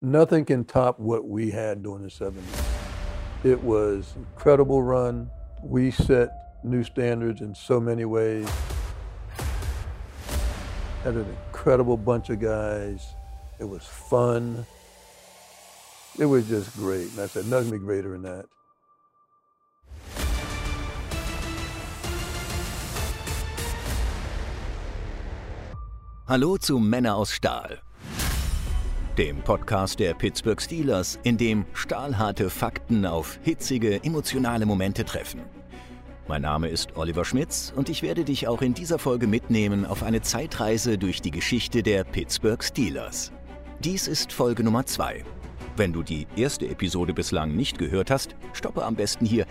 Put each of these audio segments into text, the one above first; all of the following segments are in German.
Nothing can top what we had during the 70s. It was incredible run. We set new standards in so many ways. Had an incredible bunch of guys. It was fun. It was just great. And I said, nothing be greater than that. Hallo zu Männer aus Stahl. Dem Podcast der Pittsburgh Steelers, in dem stahlharte Fakten auf hitzige, emotionale Momente treffen. Mein Name ist Oliver Schmitz und ich werde dich auch in dieser Folge mitnehmen auf eine Zeitreise durch die Geschichte der Pittsburgh Steelers. Dies ist Folge Nummer 2. Wenn du die erste Episode bislang nicht gehört hast, stoppe am besten hier,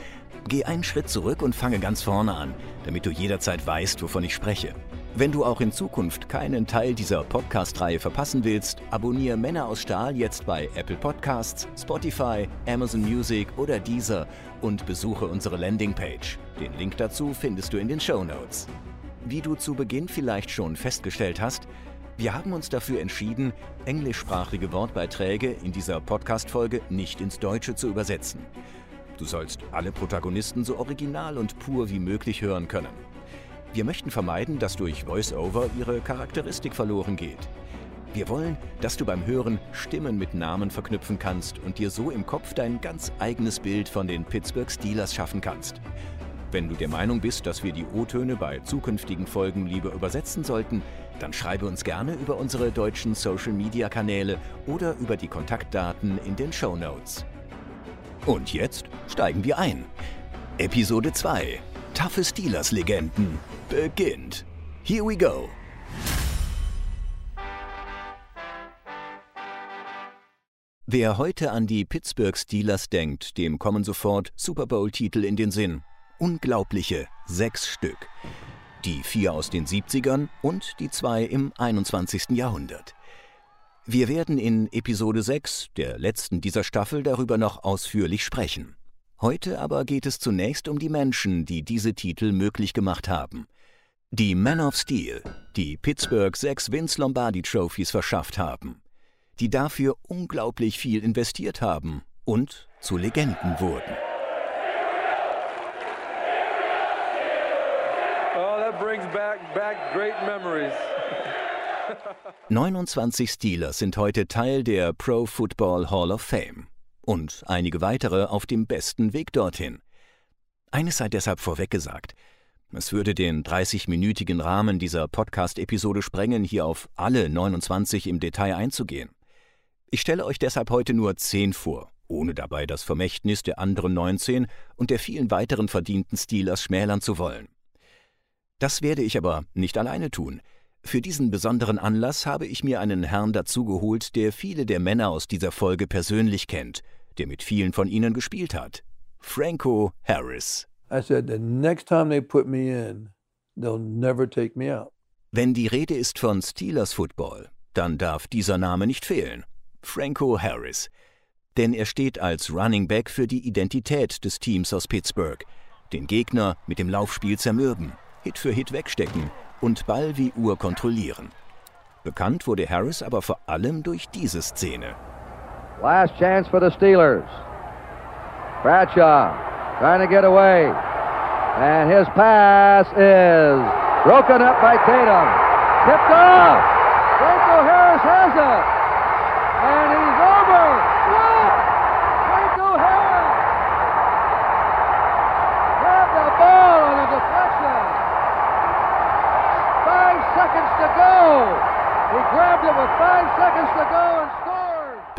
geh einen Schritt zurück und fange ganz vorne an, damit du jederzeit weißt, wovon ich spreche. Wenn du auch in Zukunft keinen Teil dieser Podcast-Reihe verpassen willst, abonniere Männer aus Stahl jetzt bei Apple Podcasts, Spotify, Amazon Music oder Deezer und besuche unsere Landingpage. Den Link dazu findest du in den Show Notes. Wie du zu Beginn vielleicht schon festgestellt hast, wir haben uns dafür entschieden, englischsprachige Wortbeiträge in dieser Podcast-Folge nicht ins Deutsche zu übersetzen. Du sollst alle Protagonisten so original und pur wie möglich hören können. Wir möchten vermeiden, dass durch VoiceOver ihre Charakteristik verloren geht. Wir wollen, dass du beim Hören Stimmen mit Namen verknüpfen kannst und dir so im Kopf dein ganz eigenes Bild von den Pittsburgh Steelers schaffen kannst. Wenn du der Meinung bist, dass wir die O-Töne bei zukünftigen Folgen lieber übersetzen sollten, dann schreibe uns gerne über unsere deutschen Social-Media-Kanäle oder über die Kontaktdaten in den Show Notes. Und jetzt steigen wir ein. Episode 2 Taffe Steelers-Legenden beginnt. Here we go. Wer heute an die Pittsburgh Steelers denkt, dem kommen sofort Super Bowl-Titel in den Sinn. Unglaubliche sechs Stück. Die vier aus den 70ern und die zwei im 21. Jahrhundert. Wir werden in Episode 6, der letzten dieser Staffel, darüber noch ausführlich sprechen. Heute aber geht es zunächst um die Menschen, die diese Titel möglich gemacht haben. Die Men of Steel, die Pittsburgh sechs Vince Lombardi Trophies verschafft haben, die dafür unglaublich viel investiert haben und zu Legenden wurden. Oh, that brings back, back great memories. 29 Steelers sind heute Teil der Pro Football Hall of Fame und einige weitere auf dem besten Weg dorthin. Eines sei deshalb vorweg gesagt. Es würde den 30-minütigen Rahmen dieser Podcast-Episode sprengen, hier auf alle 29 im Detail einzugehen. Ich stelle euch deshalb heute nur 10 vor, ohne dabei das Vermächtnis der anderen 19 und der vielen weiteren verdienten Steelers schmälern zu wollen. Das werde ich aber nicht alleine tun. Für diesen besonderen Anlass habe ich mir einen Herrn dazugeholt, der viele der Männer aus dieser Folge persönlich kennt – der mit vielen von ihnen gespielt hat. Franco Harris. I said, the next time they put me in, they'll never take me out. Wenn die Rede ist von Steelers Football, dann darf dieser Name nicht fehlen. Franco Harris. Denn er steht als Running Back für die Identität des Teams aus Pittsburgh. Den Gegner mit dem Laufspiel zermürben, Hit für Hit wegstecken und Ball wie Uhr kontrollieren. Bekannt wurde Harris aber vor allem durch diese Szene. Last chance for the Steelers. Bradshaw trying to get away. And his pass is broken up by Tatum. Tipped off.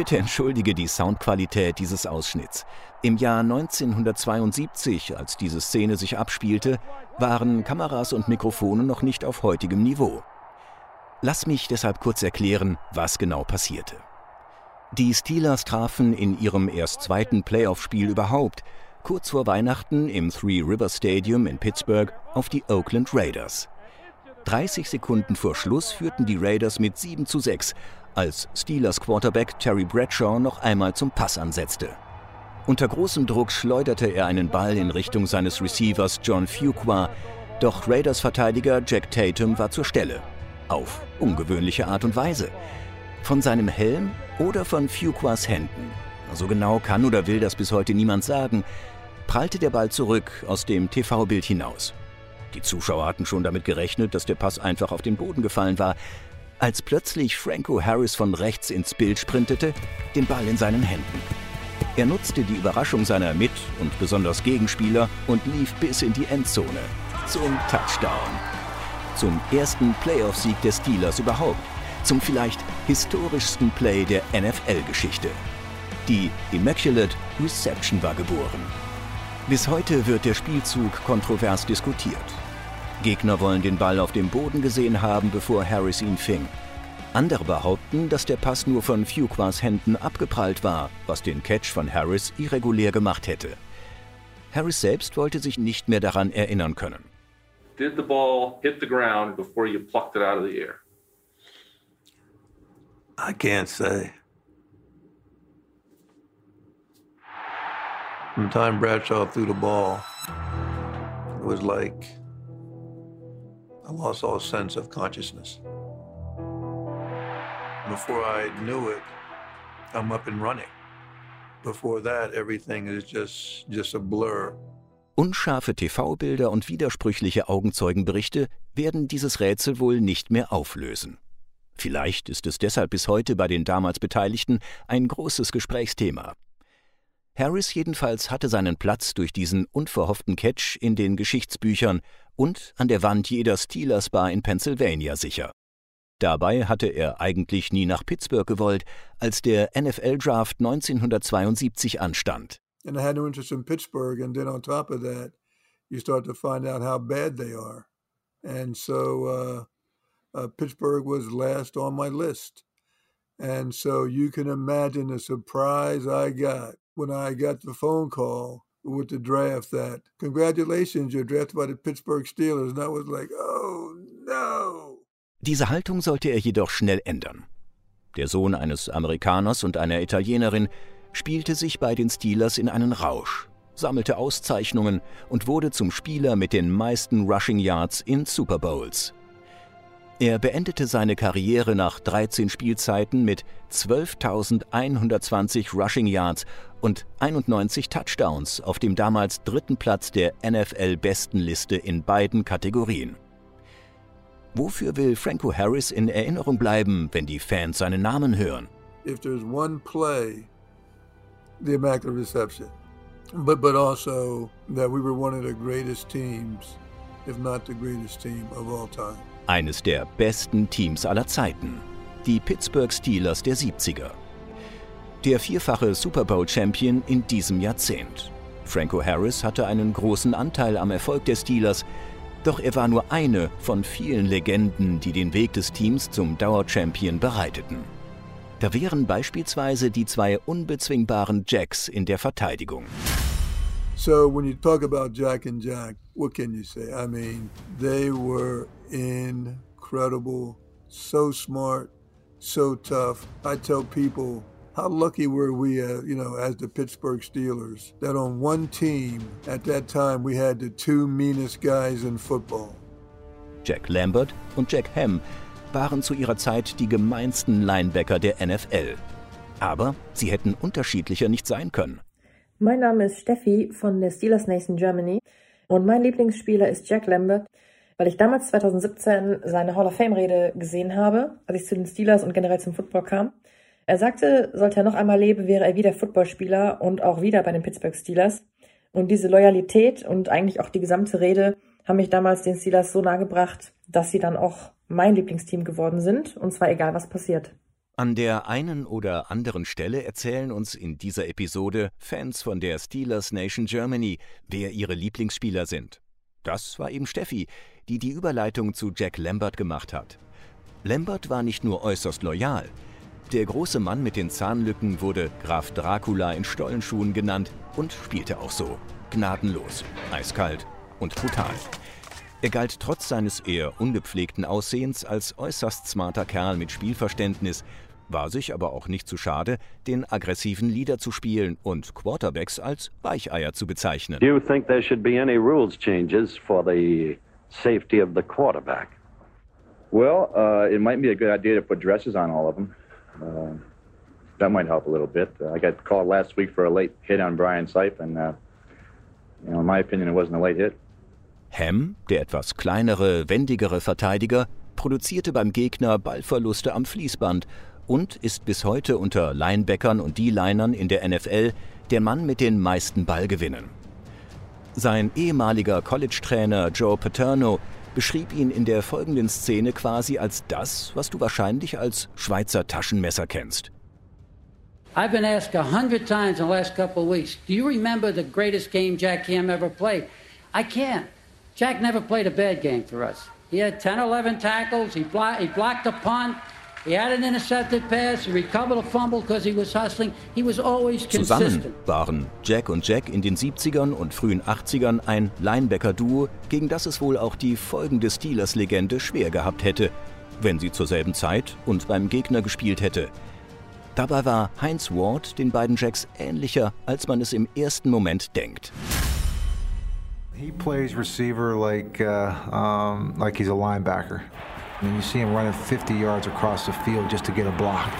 Bitte entschuldige die Soundqualität dieses Ausschnitts. Im Jahr 1972, als diese Szene sich abspielte, waren Kameras und Mikrofone noch nicht auf heutigem Niveau. Lass mich deshalb kurz erklären, was genau passierte. Die Steelers trafen in ihrem erst zweiten Playoff-Spiel überhaupt kurz vor Weihnachten im Three River Stadium in Pittsburgh auf die Oakland Raiders. 30 Sekunden vor Schluss führten die Raiders mit 7 zu 6, als Steelers Quarterback Terry Bradshaw noch einmal zum Pass ansetzte. Unter großem Druck schleuderte er einen Ball in Richtung seines Receivers John Fuqua, doch Raiders Verteidiger Jack Tatum war zur Stelle. Auf ungewöhnliche Art und Weise. Von seinem Helm oder von Fuquas Händen? So genau kann oder will das bis heute niemand sagen. Prallte der Ball zurück aus dem TV-Bild hinaus. Die Zuschauer hatten schon damit gerechnet, dass der Pass einfach auf den Boden gefallen war, als plötzlich Franco Harris von rechts ins Bild sprintete, den Ball in seinen Händen. Er nutzte die Überraschung seiner Mit- und besonders Gegenspieler und lief bis in die Endzone. Zum Touchdown. Zum ersten Playoff-Sieg des Steelers überhaupt. Zum vielleicht historischsten Play der NFL-Geschichte. Die Immaculate Reception war geboren. Bis heute wird der Spielzug kontrovers diskutiert. Gegner wollen den Ball auf dem Boden gesehen haben, bevor Harris ihn fing. Andere behaupten, dass der Pass nur von Fuquas Händen abgeprallt war, was den Catch von Harris irregulär gemacht hätte. Harris selbst wollte sich nicht mehr daran erinnern können. Did the ball hit the ground before you plucked it out of the air? I can't say. From the time Bradshaw threw the ball, it was like I lost all sense of consciousness. Before I knew it, I'm up and running. Before that, everything is just just a blur. Unscharfe TV-Bilder und widersprüchliche Augenzeugenberichte werden dieses Rätsel wohl nicht mehr auflösen. Vielleicht ist es deshalb bis heute bei den damals Beteiligten ein großes Gesprächsthema. Harris jedenfalls hatte seinen Platz durch diesen unverhofften Catch in den Geschichtsbüchern und an der Wand jeder Steelers Bar in Pennsylvania sicher. Dabei hatte er eigentlich nie nach Pittsburgh gewollt, als der NFL-Draft 1972 anstand. In that, so uh, uh, Pittsburgh was last on my list. And so you can imagine the surprise I got when I got the phone call with the draft that congratulations, you're drafted by the Pittsburgh Steelers. And I was like, oh no. Diese Haltung sollte er jedoch schnell ändern. Der Sohn eines Amerikaners und einer Italienerin spielte sich bei den Steelers in einen Rausch, sammelte Auszeichnungen und wurde zum Spieler mit den meisten Rushing Yards in Super Bowls. Er beendete seine Karriere nach 13 Spielzeiten mit 12.120 Rushing Yards und 91 Touchdowns auf dem damals dritten Platz der NFL-Bestenliste in beiden Kategorien. Wofür will Franco Harris in Erinnerung bleiben, wenn die Fans seinen Namen hören? If there's one play, the Immaculate Reception, but but also that we were one of the greatest teams, if not the greatest team of all time. Eines der besten Teams aller Zeiten. Die Pittsburgh Steelers der 70er. Der vierfache Super Bowl-Champion in diesem Jahrzehnt. Franco Harris hatte einen großen Anteil am Erfolg der Steelers, doch er war nur eine von vielen Legenden, die den Weg des Teams zum Dauerchampion bereiteten. Da wären beispielsweise die zwei unbezwingbaren Jacks in der Verteidigung. So when you talk about Jack and Jack, what can you say? I mean, they were incredible, so smart, so tough. I tell people how lucky were we, uh, you know, as the Pittsburgh Steelers, that on one team at that time we had the two meanest guys in football. Jack Lambert und Jack Ham waren zu ihrer Zeit die gemeinsten Linebacker der NFL. Aber sie hätten unterschiedlicher nicht sein können. Mein Name ist Steffi von der Steelers Nation Germany und mein Lieblingsspieler ist Jack Lambert, weil ich damals 2017 seine Hall of Fame Rede gesehen habe, als ich zu den Steelers und generell zum Football kam. Er sagte, sollte er noch einmal leben, wäre er wieder Footballspieler und auch wieder bei den Pittsburgh Steelers. Und diese Loyalität und eigentlich auch die gesamte Rede haben mich damals den Steelers so nahe gebracht, dass sie dann auch mein Lieblingsteam geworden sind, und zwar egal was passiert. An der einen oder anderen Stelle erzählen uns in dieser Episode Fans von der Steelers Nation Germany, wer ihre Lieblingsspieler sind. Das war eben Steffi, die die Überleitung zu Jack Lambert gemacht hat. Lambert war nicht nur äußerst loyal. Der große Mann mit den Zahnlücken wurde Graf Dracula in Stollenschuhen genannt und spielte auch so. Gnadenlos, eiskalt und brutal. Er galt trotz seines eher ungepflegten Aussehens als äußerst smarter Kerl mit Spielverständnis, war sich aber auch nicht zu schade, den aggressiven Leader zu spielen und Quarterbacks als Weicheier zu bezeichnen. Do you think there should be any rules changes for the safety of the quarterback? Well, uh, it might be a good idea to put dresses on all of them. Uh, that might help a little bit. Uh, I got called last week for a late hit on Brian Sipe, and uh, you know, in my opinion, it wasn't a late hit. Ham, der etwas kleinere, wendigere Verteidiger, produzierte beim Gegner Ballverluste am Fließband und ist bis heute unter Linebackern und D-Linern in der NFL der Mann mit den meisten Ballgewinnen. Sein ehemaliger College-Trainer Joe Paterno beschrieb ihn in der folgenden Szene quasi als das, was du wahrscheinlich als Schweizer Taschenmesser kennst. I've been asked a hundred times in the last couple of weeks, do you remember the greatest game Jack Cam ever played? I can't. Jack never played a bad game for us. He had 10, 11 tackles. He, blo he blocked a punt. He had an intercepted pass. He recovered a fumble because he was hustling. He was always consistent. Zusammen waren Jack und Jack in den 70ern und frühen 80ern ein Linebacker-Duo, gegen das es wohl auch die folgende Steelers-Legende schwer gehabt hätte, wenn sie zur selben Zeit und beim Gegner gespielt hätte. Dabei war Heinz Ward den beiden Jacks ähnlicher, als man es im ersten Moment denkt. He plays receiver like uh, um, like he's a linebacker. And you see him running 50 yards across the field just to get a block,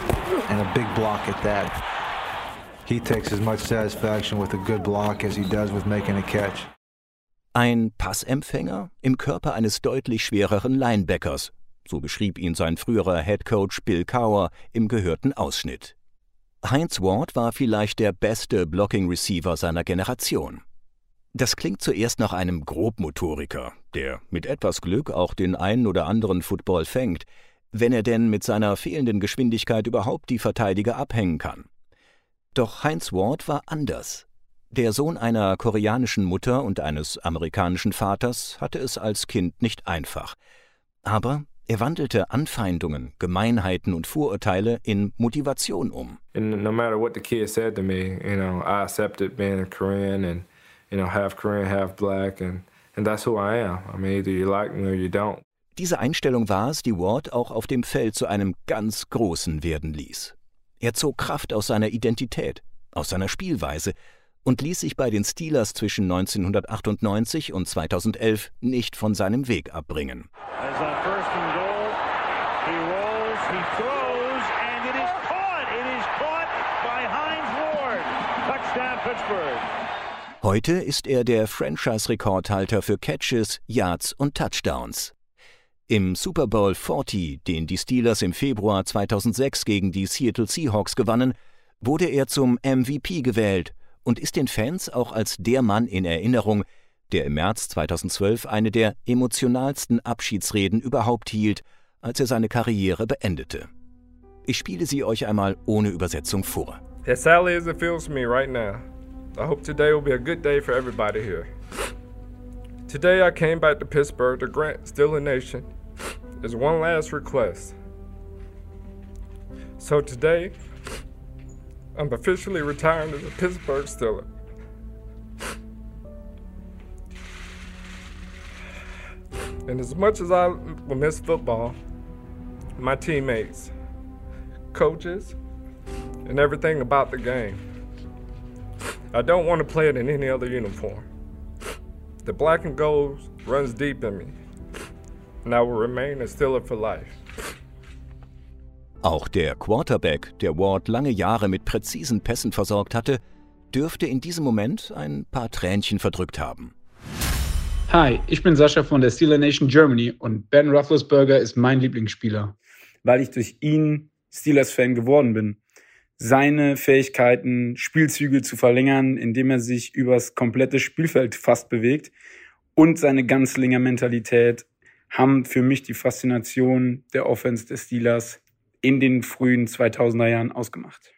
and a big block at that. He takes as much satisfaction with a good block as he does with making a catch. Ein Passempfänger im Körper eines deutlich schwereren Linebackers, so beschrieb ihn sein früherer Headcoach Bill Cower im gehörten Ausschnitt. Heinz Ward war vielleicht der beste Blocking Receiver seiner Generation. Das klingt zuerst nach einem Grobmotoriker, der mit etwas Glück auch den einen oder anderen Football fängt, wenn er denn mit seiner fehlenden Geschwindigkeit überhaupt die Verteidiger abhängen kann. Doch Heinz Ward war anders. Der Sohn einer koreanischen Mutter und eines amerikanischen Vaters hatte es als Kind nicht einfach. Aber er wandelte Anfeindungen, Gemeinheiten und Vorurteile in Motivation um. And no matter what the kid said to me, you know, I accepted being a Korean and you know, half Korean, half black, and, and that's who I am. I mean, either you like me or you don't. Diese Einstellung war es, die Ward auch auf dem Feld zu einem ganz Großen werden ließ. Er zog Kraft aus seiner Identität, aus seiner Spielweise und ließ sich bei den Steelers zwischen 1998 und 2011 nicht von seinem Weg abbringen. Pittsburgh. Heute ist er der Franchise-Rekordhalter für Catches, Yards und Touchdowns. Im Super Bowl 40, den die Steelers im Februar 2006 gegen die Seattle Seahawks gewannen, wurde er zum MVP gewählt und ist den Fans auch als der Mann in Erinnerung, der im März 2012 eine der emotionalsten Abschiedsreden überhaupt hielt, als er seine Karriere beendete. Ich spiele sie euch einmal ohne Übersetzung vor. As sadly as it feels me right now, I hope today will be a good day for everybody here. Today I came back to Pittsburgh to grant Steeler Nation is one last request. So today, I'm officially retiring as a Pittsburgh Steeler. And as much as I will miss football, my teammates, coaches, and everything about the game, I don't want to play it in any other uniform. The black and gold runs deep in me, and I will remain a Steeler for life. Auch der Quarterback, der Ward lange Jahre mit präzisen Pässen versorgt hatte, dürfte in diesem Moment ein paar Tränchen verdrückt haben. Hi, ich bin Sascha von der Steeler Nation Germany und Ben Roethlisberger ist mein Lieblingsspieler. Weil ich durch ihn Steelers-Fan geworden bin seine Fähigkeiten, Spielzüge zu verlängern, indem er sich übers komplette Spielfeld fast bewegt und seine Ganzlinger-Mentalität haben für mich die Faszination der Offense des Steelers in den frühen 2000er Jahren ausgemacht.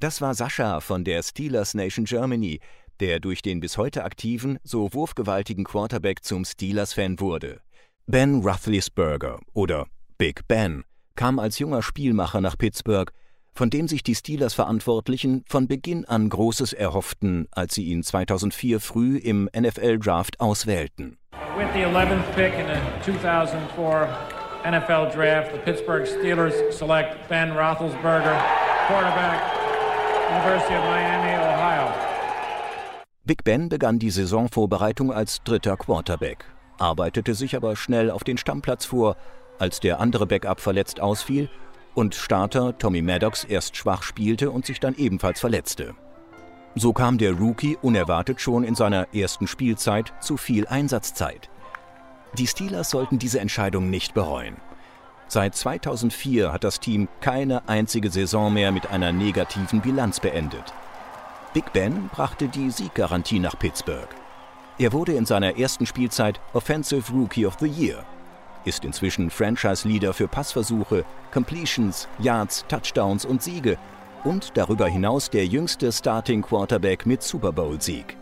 Das war Sascha von der Steelers Nation Germany, der durch den bis heute aktiven, so wurfgewaltigen Quarterback zum Steelers-Fan wurde. Ben Roethlisberger oder Big Ben kam als junger Spielmacher nach Pittsburgh von dem sich die Steelers-Verantwortlichen von Beginn an Großes erhofften, als sie ihn 2004 früh im NFL-Draft auswählten. With the 11th pick in the 2004 NFL Draft, the Pittsburgh Steelers select Ben Roethlisberger, quarterback, University of Miami, Ohio. Big Ben begann die Saisonvorbereitung als dritter Quarterback, arbeitete sich aber schnell auf den Stammplatz vor, als der andere Backup verletzt ausfiel und Starter Tommy Maddox erst schwach spielte und sich dann ebenfalls verletzte. So kam der Rookie unerwartet schon in seiner ersten Spielzeit zu viel Einsatzzeit. Die Steelers sollten diese Entscheidung nicht bereuen. Seit 2004 hat das Team keine einzige Saison mehr mit einer negativen Bilanz beendet. Big Ben brachte die Sieggarantie nach Pittsburgh. Er wurde in seiner ersten Spielzeit Offensive Rookie of the Year, ist inzwischen Franchise-Leader für Passversuche, Completions, Yards, Touchdowns und Siege und darüber hinaus der jüngste Starting Quarterback mit Super Bowl-Sieg.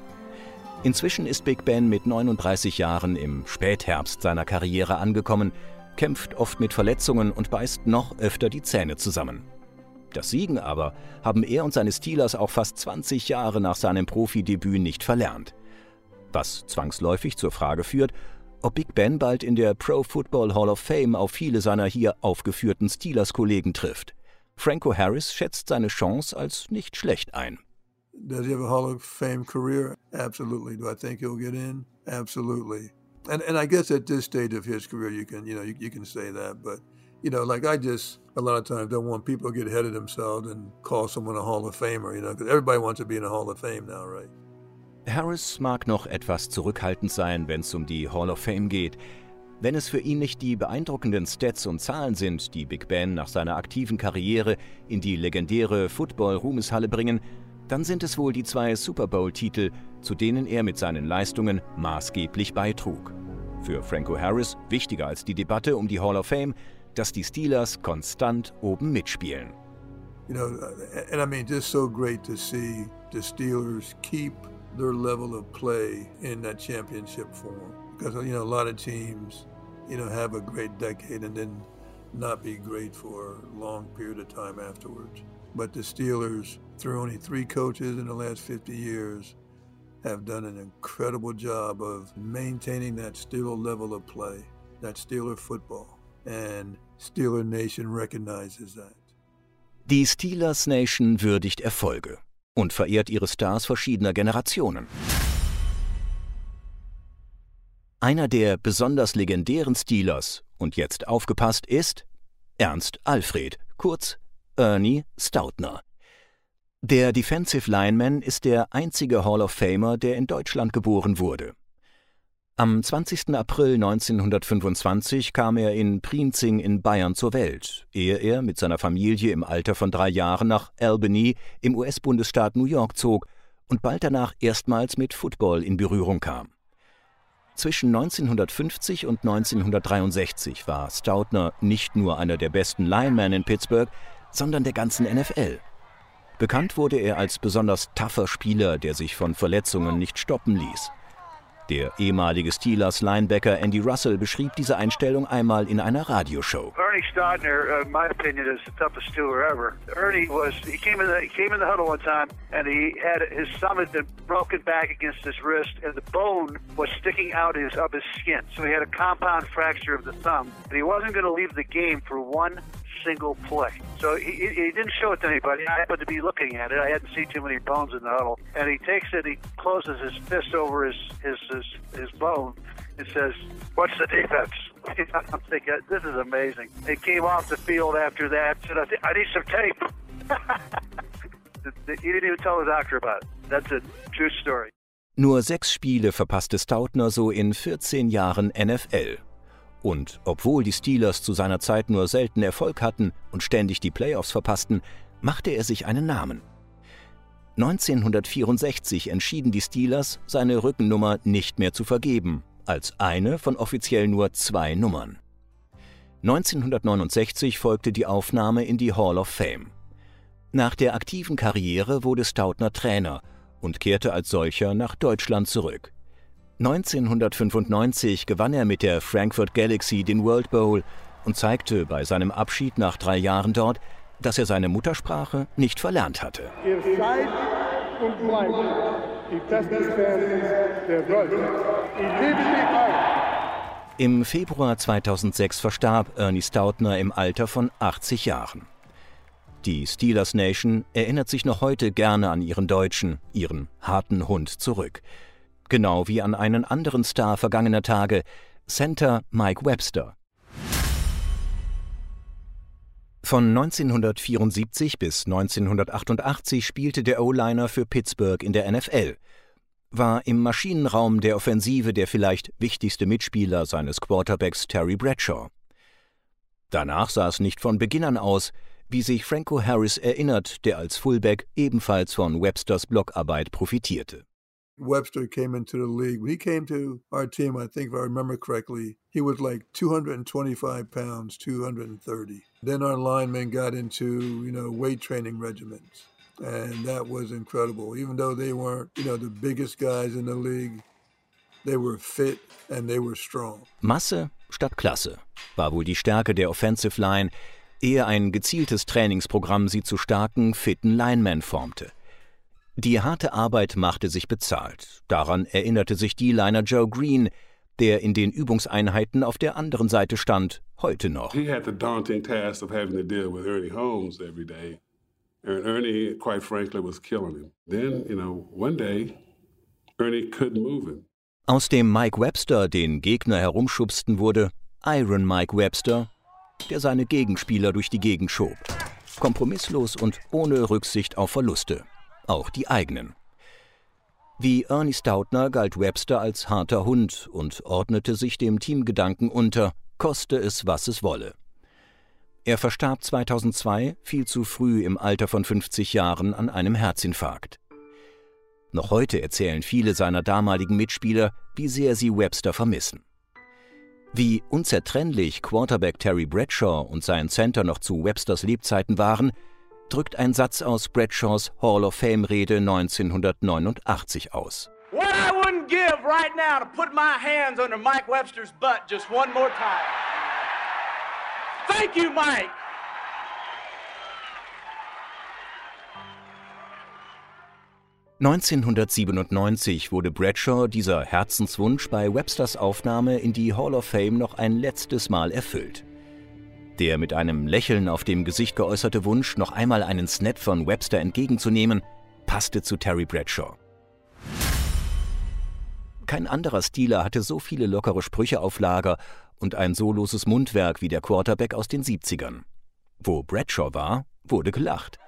Inzwischen ist Big Ben mit 39 Jahren im Spätherbst seiner Karriere angekommen kämpft oft mit Verletzungen und beißt noch öfter die Zähne zusammen. Das Siegen aber haben er und seine Steelers auch fast 20 Jahre nach seinem Profidebüt nicht verlernt. Was zwangsläufig zur Frage führt, ob Big Ben bald in der Pro Football Hall of Fame auf viele seiner hier aufgeführten Steelers-Kollegen trifft. Franco Harris schätzt seine Chance als nicht schlecht ein. Does he have a Hall of Fame career? Absolutely. Do I think he'll get in? Absolutely. and and I guess at this stage of his career, you can you know you, you can say that, but you know, like I just a lot of times don't want people to get ahead of themselves and call someone a Hall of Famer, you know, because everybody wants to be in a Hall of Fame now, right? Harris mag noch etwas zurückhaltend sein, wenn es um die Hall of Fame geht. Wenn es für ihn nicht die beeindruckenden Stats und Zahlen sind, die Big Ben nach seiner aktiven Karriere in die legendäre Football-Ruhmeshalle bringen, dann sind es wohl die zwei Super Bowl-Titel, zu denen er mit seinen Leistungen maßgeblich beitrug. Für Franco Harris wichtiger als die Debatte um die Hall of Fame, dass die Steelers konstant oben mitspielen. You know, and I mean, just so great to see the Steelers keep their level of play in that championship form. Because, you know, a lot of teams, you know, have a great decade and then not be great for a long period of time afterwards. But the Steelers, through only three coaches in the last 50 years, have done an incredible job of maintaining that Steeler level of play, that Steeler football. And Steeler Nation recognizes that. Die Steelers Nation würdigt Erfolge und verehrt ihre Stars verschiedener Generationen. Einer der besonders legendären Steelers, und jetzt aufgepasst, ist Ernst Alfred, kurz Ernie Stautner. Der Defensive Lineman ist der einzige Hall of Famer, der in Deutschland geboren wurde. Am 20. April 1925 kam er in Prienzing in Bayern zur Welt, ehe er mit seiner Familie im Alter von drei Jahren nach Albany im US-Bundesstaat New York zog und bald danach erstmals mit Football in Berührung kam. Zwischen 1950 und 1963 war Stautner nicht nur einer der besten Linemen in Pittsburgh, sondern der ganzen NFL. Bekannt wurde er als besonders tougher Spieler, der sich von Verletzungen nicht stoppen ließ. Der ehemalige Steelers Linebacker Andy Russell beschrieb diese Einstellung einmal in einer Radioshow. Ernie Stodner, uh, in my opinion, is the toughest Steeler ever. Ernie was he came in the he came in the huddle one time and he had his thumb had broken back against his wrist and the bone was sticking out his of his skin. So he had a compound fracture of the thumb. But he wasn't going to leave the game for one single play. So he, he didn't show it to anybody. I happened to be looking at it. I hadn't seen too many bones in the huddle. And he takes it, he closes his fist over his, his, his, his bone and says, What's the defense? I'm thinking, this is amazing. He came off the field after that, said, I, need some tape. he didn't even tell the doctor about it. That's a true story. Nur sechs Spiele verpasste Stautner so in 14 Jahren NFL. Und obwohl die Steelers zu seiner Zeit nur selten Erfolg hatten und ständig die Playoffs verpassten, machte er sich einen Namen. 1964 entschieden die Steelers, seine Rückennummer nicht mehr zu vergeben, als eine von offiziell nur zwei Nummern. 1969 folgte die Aufnahme in die Hall of Fame. Nach der aktiven Karriere wurde Stautner Trainer und kehrte als solcher nach Deutschland zurück. 1995 gewann er mit der Frankfurt Galaxy den World Bowl und zeigte bei seinem Abschied nach drei Jahren dort, dass er seine Muttersprache nicht verlernt hatte. Ihr seid und bleibt die besten Fans der Welt. Ich liebe sie alle. Im Februar 2006 verstarb Ernie Stautner im Alter von 80 Jahren. Die Steelers Nation erinnert sich noch heute gerne an ihren Deutschen, ihren harten Hund zurück genau wie an einen anderen Star vergangener Tage, Center Mike Webster. Von 1974 bis 1988 spielte der O-Liner für Pittsburgh in der NFL, war im Maschinenraum der Offensive der vielleicht wichtigste Mitspieler seines Quarterbacks Terry Bradshaw. Danach sah es nicht von Beginn an aus, wie sich Franco Harris erinnert, der als Fullback ebenfalls von Websters Blockarbeit profitierte. Webster came into the league. When he came to our team, I think if I remember correctly, he was like 225 pounds, 230. Then our linemen got into, you know, weight training regimens. And that was incredible. Even though they weren't, you know, the biggest guys in the league, they were fit and they were strong. Masse statt Klasse war wohl die Stärke der Offensive Line, ehe ein gezieltes Trainingsprogramm sie zu starken, fitten Linemen formte. Die harte Arbeit machte sich bezahlt. Daran erinnerte sich die Liner Joe Green, der in den Übungseinheiten auf der anderen Seite stand, heute noch. He had the daunting task of having to deal with Ernie Holmes every day. And Ernie, quite frankly, was killing him. Then, you know, one day, Ernie couldn't move him. Aus dem Mike Webster, den Gegner herumschubsten, wurde Iron Mike Webster, der seine Gegenspieler durch die Gegend schob. Kompromisslos und ohne Rücksicht auf Verluste auch die eigenen. Wie Ernie Stoutner galt Webster als harter Hund und ordnete sich dem Teamgedanken unter, koste es, was es wolle. Er verstarb 2002 viel zu früh im Alter von 50 Jahren an einem Herzinfarkt. Noch heute erzählen viele seiner damaligen Mitspieler, wie sehr sie Webster vermissen. Wie unzertrennlich Quarterback Terry Bradshaw und sein Center noch zu Websters Lebzeiten waren, drückt ein Satz aus Bradshaws Hall of Fame-Rede 1989 aus. What I wouldn't give right now to put my hands under Mike Webster's butt just one more time. Thank you, Mike. (1997) wurde Bradshaw dieser Herzenswunsch bei Websters Aufnahme in die Hall of Fame noch ein letztes Mal erfüllt. Der mit einem Lächeln auf dem Gesicht geäußerte Wunsch, noch einmal einen Snap von Webster entgegenzunehmen, passte zu Terry Bradshaw. Kein anderer Stealer hatte so viele lockere Sprüche auf Lager und ein so loses Mundwerk wie der Quarterback aus den 70ern. Wo Bradshaw war, wurde gelacht.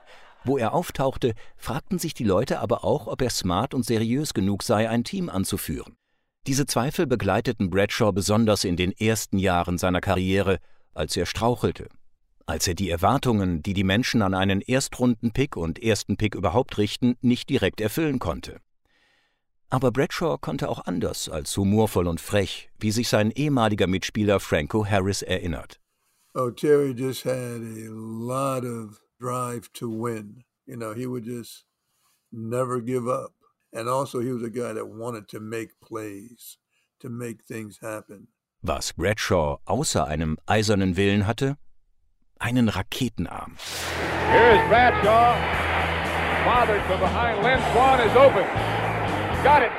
Wo er auftauchte, fragten sich die Leute aber auch, ob er smart und seriös genug sei, ein Team anzuführen. Diese Zweifel begleiteten Bradshaw besonders in den ersten Jahren seiner Karriere als er strauchelte, als er die Erwartungen, die die Menschen an einen Erstrunden-Pick und ersten Pick überhaupt richten, nicht direkt erfüllen konnte. Aber Bradshaw konnte auch anders als humorvoll und frech, wie sich sein ehemaliger Mitspieler Franco Harris erinnert. Oh, Terry just had a lot of drive to win. You know, he would just never give up. And also he was a guy that wanted to make plays, to make things happen. Was Bradshaw außer einem eisernen Willen hatte? Einen Raketenarm. Here is Bradshaw. Fathered from behind. Lynn Swan is open. Got it.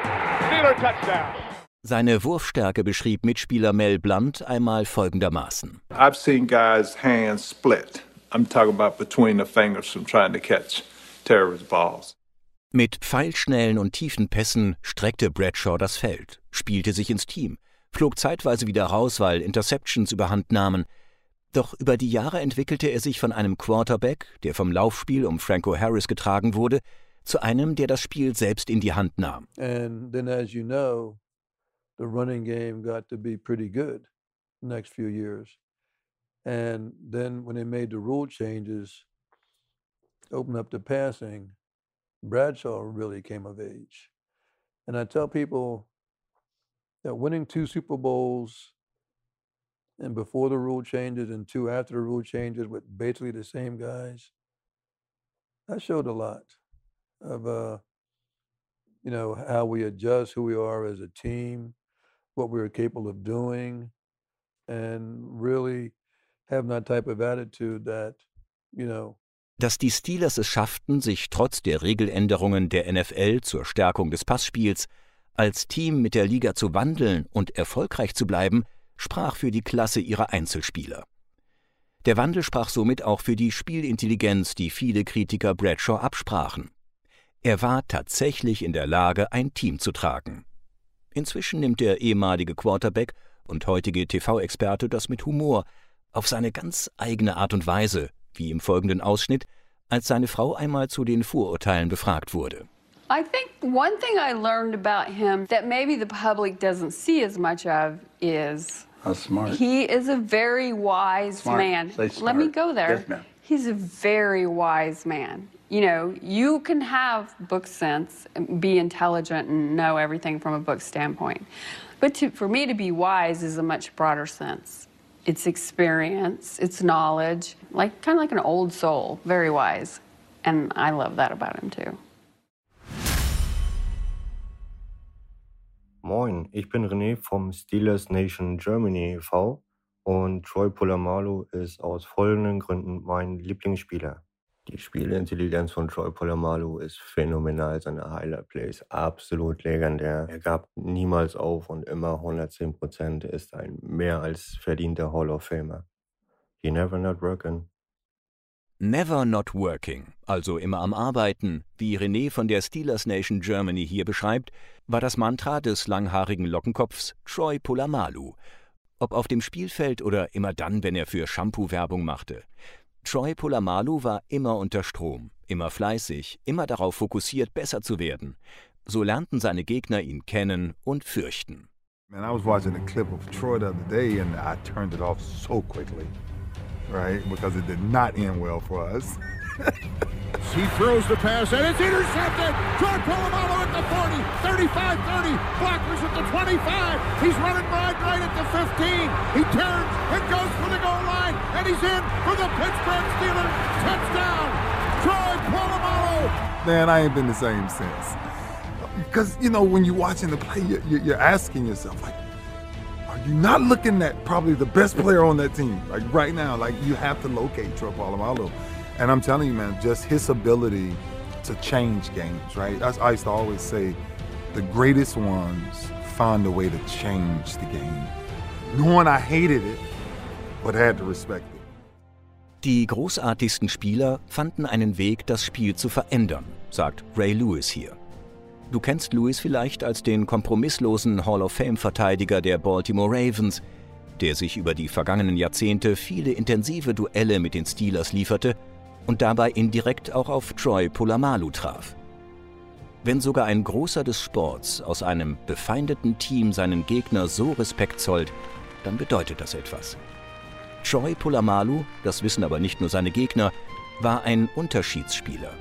Steeler touchdown. Seine Wurfstärke beschrieb Mitspieler Mel Blunt einmal folgendermaßen. I've seen guys' hands split. I'm talking about between the fingers from trying to catch terrorist balls. Mit pfeilschnellen und tiefen Pässen streckte Bradshaw das Feld, spielte sich ins Team, flog zeitweise wieder raus, weil Interceptions überhand nahmen. Doch über die Jahre entwickelte er sich von einem Quarterback, der vom Laufspiel um Franco Harris getragen wurde, zu einem, der das Spiel selbst in die Hand nahm. And then as you know, the running game got to be pretty good the next few years. And then when they made the rule changes, opened up the passing, Bradshaw really came of age. And I tell people that winning two Super Bowls and before the rule changes and two after the rule changes with basically the same guys, that showed a lot of uh, you know how we adjust who we are as a team, what we are capable of doing, and really having that type of attitude that you know Dass die Steelers es schafften, sich trotz der Regeländerungen der NFL zur Stärkung des Passspiels als Team mit der Liga zu wandeln und erfolgreich zu bleiben, sprach für die Klasse ihrer Einzelspieler. Der Wandel sprach somit auch für die Spielintelligenz, die viele Kritiker Bradshaw absprachen. Er war tatsächlich in der Lage, ein Team zu tragen. Inzwischen nimmt der ehemalige Quarterback und heutige TV-Experte das mit Humor, auf seine ganz eigene Art und Weise, wie im folgenden Ausschnitt, als seine Frau einmal zu den Vorurteilen befragt wurde. I think one thing I learned about him that maybe the public doesn't see as much of is How smart. he is a very wise Smart. man. Let me go there. Yes. He's a very wise man. You know, you can have book sense, be intelligent, and know everything from a book standpoint. But to, for me to be wise is a much broader sense. It's experience, it's knowledge, like kind of like an old soul, very wise. And I love that about him too. Moin, ich bin René vom Steelers Nation Germany e.V. und Troy Polamalu ist aus folgenden Gründen mein Lieblingsspieler. Die Spielintelligenz von Troy Polamalu ist phänomenal, seine Highlight Plays absolut legendär. Er gab niemals auf und immer 110 Prozent, ist ein mehr als verdienter Hall of Famer. He never not working. Never not working, also immer am Arbeiten, wie René von der Steelers Nation Germany hier beschreibt, war das Mantra des langhaarigen Lockenkopfs Troy Polamalu. Ob auf dem Spielfeld oder immer dann, wenn er für Shampoo Werbung machte. Troy Polamalu war immer unter Strom, immer fleißig, immer darauf fokussiert, besser zu werden. So lernten seine Gegner ihn kennen und fürchten. Man, I was watching a clip of Troy the other day and I turned it off so quickly, right? Because it did not end well for us. He throws the pass and it's intercepted. Troy Polamalu at the 40, 35 30. Blockers at the 25. He's running right, right at the 15. He turns and goes for the goal line and he's in for the Pittsburgh Steelers. Touchdown. Troy Polamalu. Man, I ain't been the same since. Because, you know, when you're watching the play, you- you- you're asking yourself, like, are not looking at probably the best player on that team? Like right now, like you have to locate Troy Polamalu. And I'm telling you, man, just his ability to change games, right? That's, I used to always say, the greatest ones find a way to change the game. Knowing I hated it, but had to respect it. Die großartigsten Spieler fanden einen Weg, das Spiel zu verändern, sagt Ray Lewis hier. Du kennst Lewis vielleicht als den kompromisslosen Hall of Fame-Verteidiger der Baltimore Ravens, der sich über die vergangenen Jahrzehnte viele intensive Duelle mit den Steelers lieferte und dabei indirekt auch auf Troy Polamalu traf. Wenn sogar ein Großer des Sports aus einem befeindeten Team seinen Gegner so Respekt zollt, dann bedeutet das etwas. Troy Polamalu, das wissen aber nicht nur seine Gegner, war ein Unterschiedsspieler.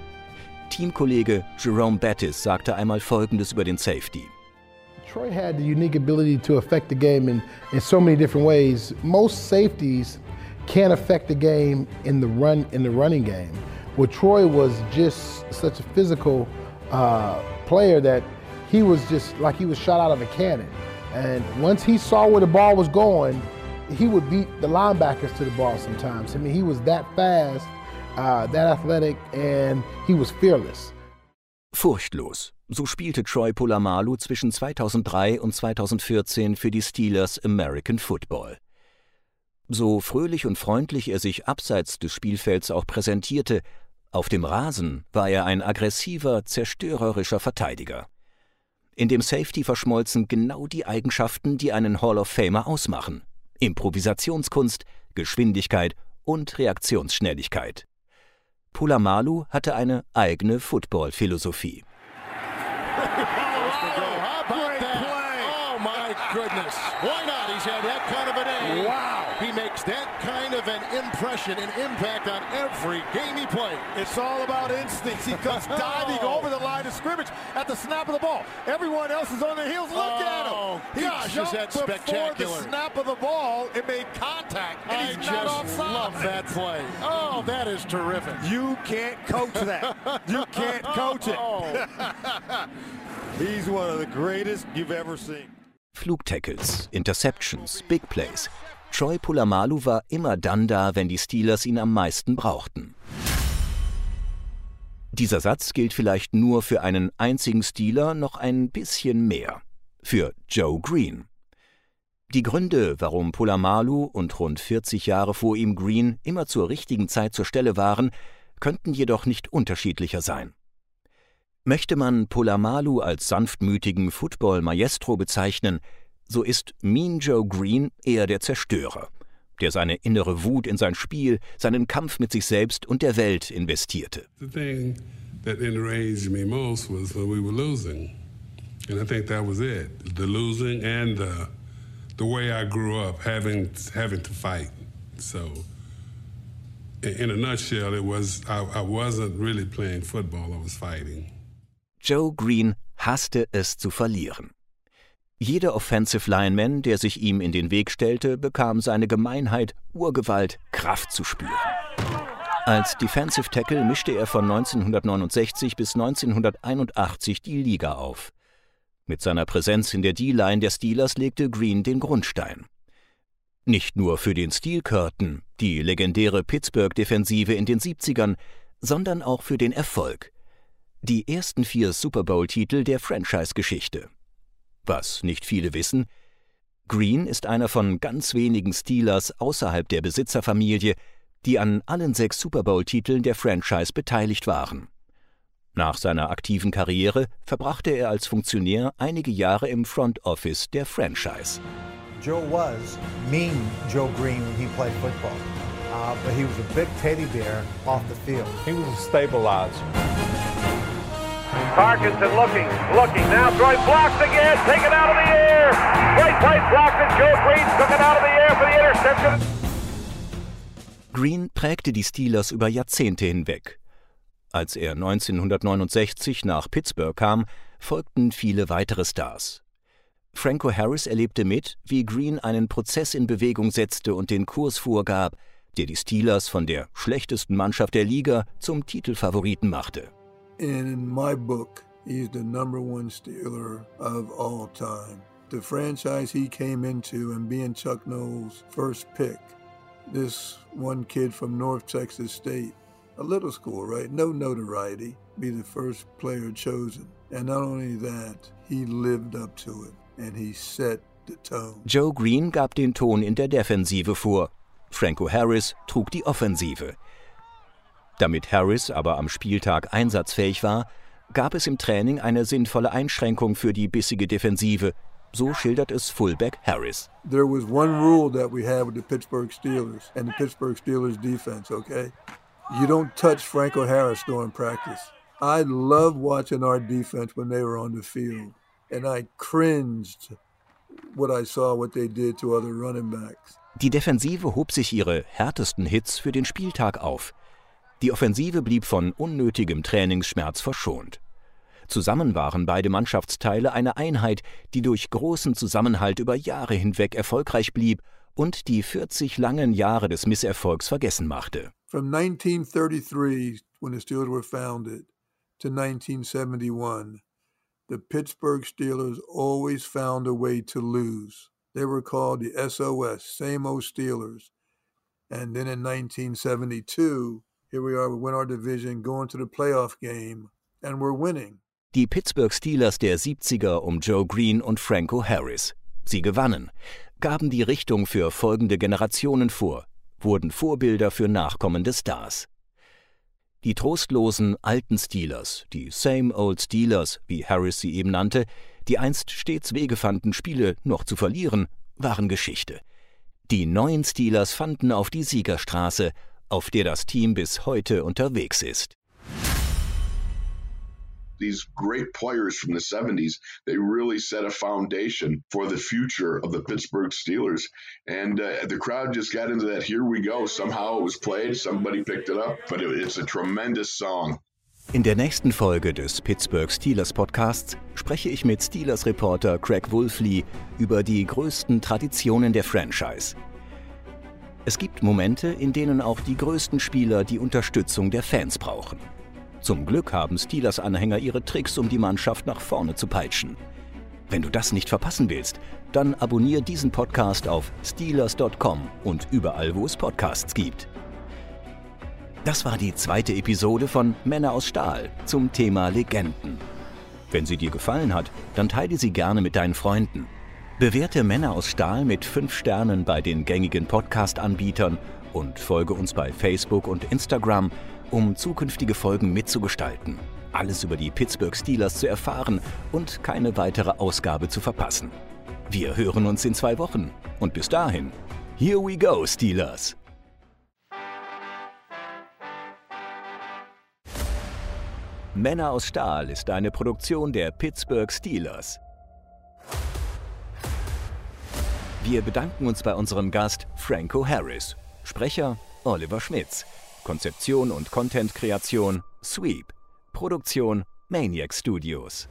Teamkollege Jerome Bettis sagte einmal Folgendes über den Safety. Troy had the unique ability to affect the game in, in so many different ways. Most safeties can't affect the game in the run in the running game. Well, Troy was just such a physical uh, player that he was just like he was shot out of a cannon. And once he saw where the ball was going, he would beat the linebackers to the ball sometimes. I mean, he was that fast, uh, that athletic, and he was fearless. Furchtlos. So spielte Troy Polamalu zwischen 2003 und 2014 für die Steelers American Football. So fröhlich und freundlich er sich abseits des Spielfelds auch präsentierte, auf dem Rasen war er ein aggressiver, zerstörerischer Verteidiger. In dem Safety verschmolzen genau die Eigenschaften, die einen Hall of Famer ausmachen. Improvisationskunst, Geschwindigkeit und Reaktionsschnelligkeit. Polamalu hatte eine eigene Football-Philosophie. Goodness. Why not? He's had that kind of a day. Wow. He makes that kind of an impression and impact on every game he plays. It's all about instincts. He comes oh. diving over the line of scrimmage at the snap of the ball. Everyone else is on their heels. Look at him. Oh, he gosh, is that before spectacular. the snap of the ball. It made contact. And I he's just not offside. love that play. Oh, that is terrific. You can't coach that. You can't coach it. Oh. He's one of the greatest you've ever seen. Flugtackles, Interceptions, Big Plays. Troy Polamalu war immer dann da, wenn die Steelers ihn am meisten brauchten. Dieser Satz gilt vielleicht nur für einen einzigen Steeler, noch ein bisschen mehr. Für Joe Green. Die Gründe, warum Polamalu und rund 40 Jahre vor ihm Green immer zur richtigen Zeit zur Stelle waren, könnten jedoch nicht unterschiedlicher sein. Möchte man Polamalu als sanftmütigen Football-Maestro bezeichnen, so ist Mean Joe Green eher der Zerstörer. der seine innere Wut in sein Spiel, seinen Kampf mit sich selbst und der Welt investierte. The thing that enraged me most was when we were losing. And I think that was it. The losing and the, the way I grew up having having to fight. So in a nutshell, it was I, I wasn't really playing football, I was fighting. Joe Green hasste es zu verlieren. Jeder Offensive Lineman, der sich ihm in den Weg stellte, bekam seine Gemeinheit, Urgewalt, Kraft zu spüren. Als Defensive Tackle mischte er von 1969 bis 1981 die Liga auf. Mit seiner Präsenz in der D-Line der Steelers legte Green den Grundstein. Nicht nur für den Steel Curtain, die legendäre Pittsburgh-Defensive in den 70ern, sondern auch für den Erfolg. Die ersten vier Super Bowl-Titel der Franchise-Geschichte. Was nicht viele wissen, Green ist einer von ganz wenigen Steelers außerhalb der Besitzerfamilie, die an allen sechs Super Bowl-Titeln der Franchise beteiligt waren. Nach seiner aktiven Karriere verbrachte er als Funktionär einige Jahre im Front Office der Franchise. Joe was mean Joe Green when he played football, uh, but he was a big teddy bear off the field. He was a stabilizer. Parkinson looking, looking. Now throwing blocks again, taken out of the air. Great play blocked and Joe Green took it out of the air for the interception. Green prägte die Steelers über Jahrzehnte hinweg. Als er 1969 nach Pittsburgh kam, folgten viele weitere Stars. Franco Harris erlebte mit, wie Green einen Prozess in Bewegung setzte und den Kurs vorgab, der die Steelers von der schlechtesten Mannschaft der Liga zum Titelfavoriten machte. In my book, he's the number one Steeler of all time. The franchise he came into and being Chuck Knowles' first pick, this one kid from North Texas State, a little school, right? No notoriety, be the first player chosen. And not only that, he lived up to it and he set the tone. Joe Green gab den Ton in der Defensive vor. Franco Harris trug die Offensive. Damit Harris aber am Spieltag einsatzfähig war, gab es im Training eine sinnvolle Einschränkung für die bissige Defensive. So schildert es Fullback Harris. There was one rule that we had with the Pittsburgh Steelers and the Pittsburgh Steelers defense, okay? You don't touch Franco Harris during practice. I loved watching our defense when they were on the field, and I cringed what I saw what they did to other running backs. Die Defensive hob sich ihre härtesten Hits für den Spieltag auf. Die Offensive blieb von unnötigem Trainingsschmerz verschont. Zusammen waren beide Mannschaftsteile eine Einheit, die durch großen Zusammenhalt über Jahre hinweg erfolgreich blieb und die 40 langen Jahre des Misserfolgs vergessen machte. From 1933, when the Steelers were founded, to 1971, the Pittsburgh Steelers always found a way to lose. They were called the SOS, same old Steelers. And then in 1972, here we are, we win our division, going to the playoff game, and we're winning. Die Pittsburgh Steelers der 70er um Joe Green und Franco Harris. Sie gewannen, gaben die Richtung für folgende Generationen vor, wurden Vorbilder für nachkommende Stars. Die trostlosen alten Steelers, die Same Old Steelers, wie Harris sie eben nannte, die einst stets Wege fanden, Spiele noch zu verlieren, waren Geschichte. Die neuen Steelers fanden auf die Siegerstraße, auf der das Team bis heute unterwegs ist. these great players from the 70s, they really set a foundation for the future of the Pittsburgh Steelers. And uh, the crowd just got into that, here we go. Somehow it was played, somebody picked it up, but it, it's a tremendous song. In der nächsten Folge des Pittsburgh Steelers Podcasts spreche ich mit Steelers-Reporter Craig Wolfley über die größten Traditionen der Franchise. Es gibt Momente, in denen auch die größten Spieler die Unterstützung der Fans brauchen. Zum Glück haben Steelers-Anhänger ihre Tricks, um die Mannschaft nach vorne zu peitschen. Wenn du das nicht verpassen willst, dann abonniere diesen Podcast auf steelers.com und überall, wo es Podcasts gibt. Das war die zweite Episode von Männer aus Stahl zum Thema Legenden. Wenn sie dir gefallen hat, dann teile sie gerne mit deinen Freunden. Bewerte Männer aus Stahl mit 5 Sternen bei den gängigen Podcast-Anbietern und folge uns bei Facebook und Instagram, um zukünftige Folgen mitzugestalten, alles über die Pittsburgh Steelers zu erfahren und keine weitere Ausgabe zu verpassen. Wir hören uns in zwei Wochen und bis dahin, Here we go, Steelers! Männer aus Stahl ist eine Produktion der Pittsburgh Steelers. Wir bedanken uns bei unserem Gast Franco Harris, Sprecher Oliver Schmitz, Konzeption und Content-Kreation Sweep, Produktion Maniac Studios.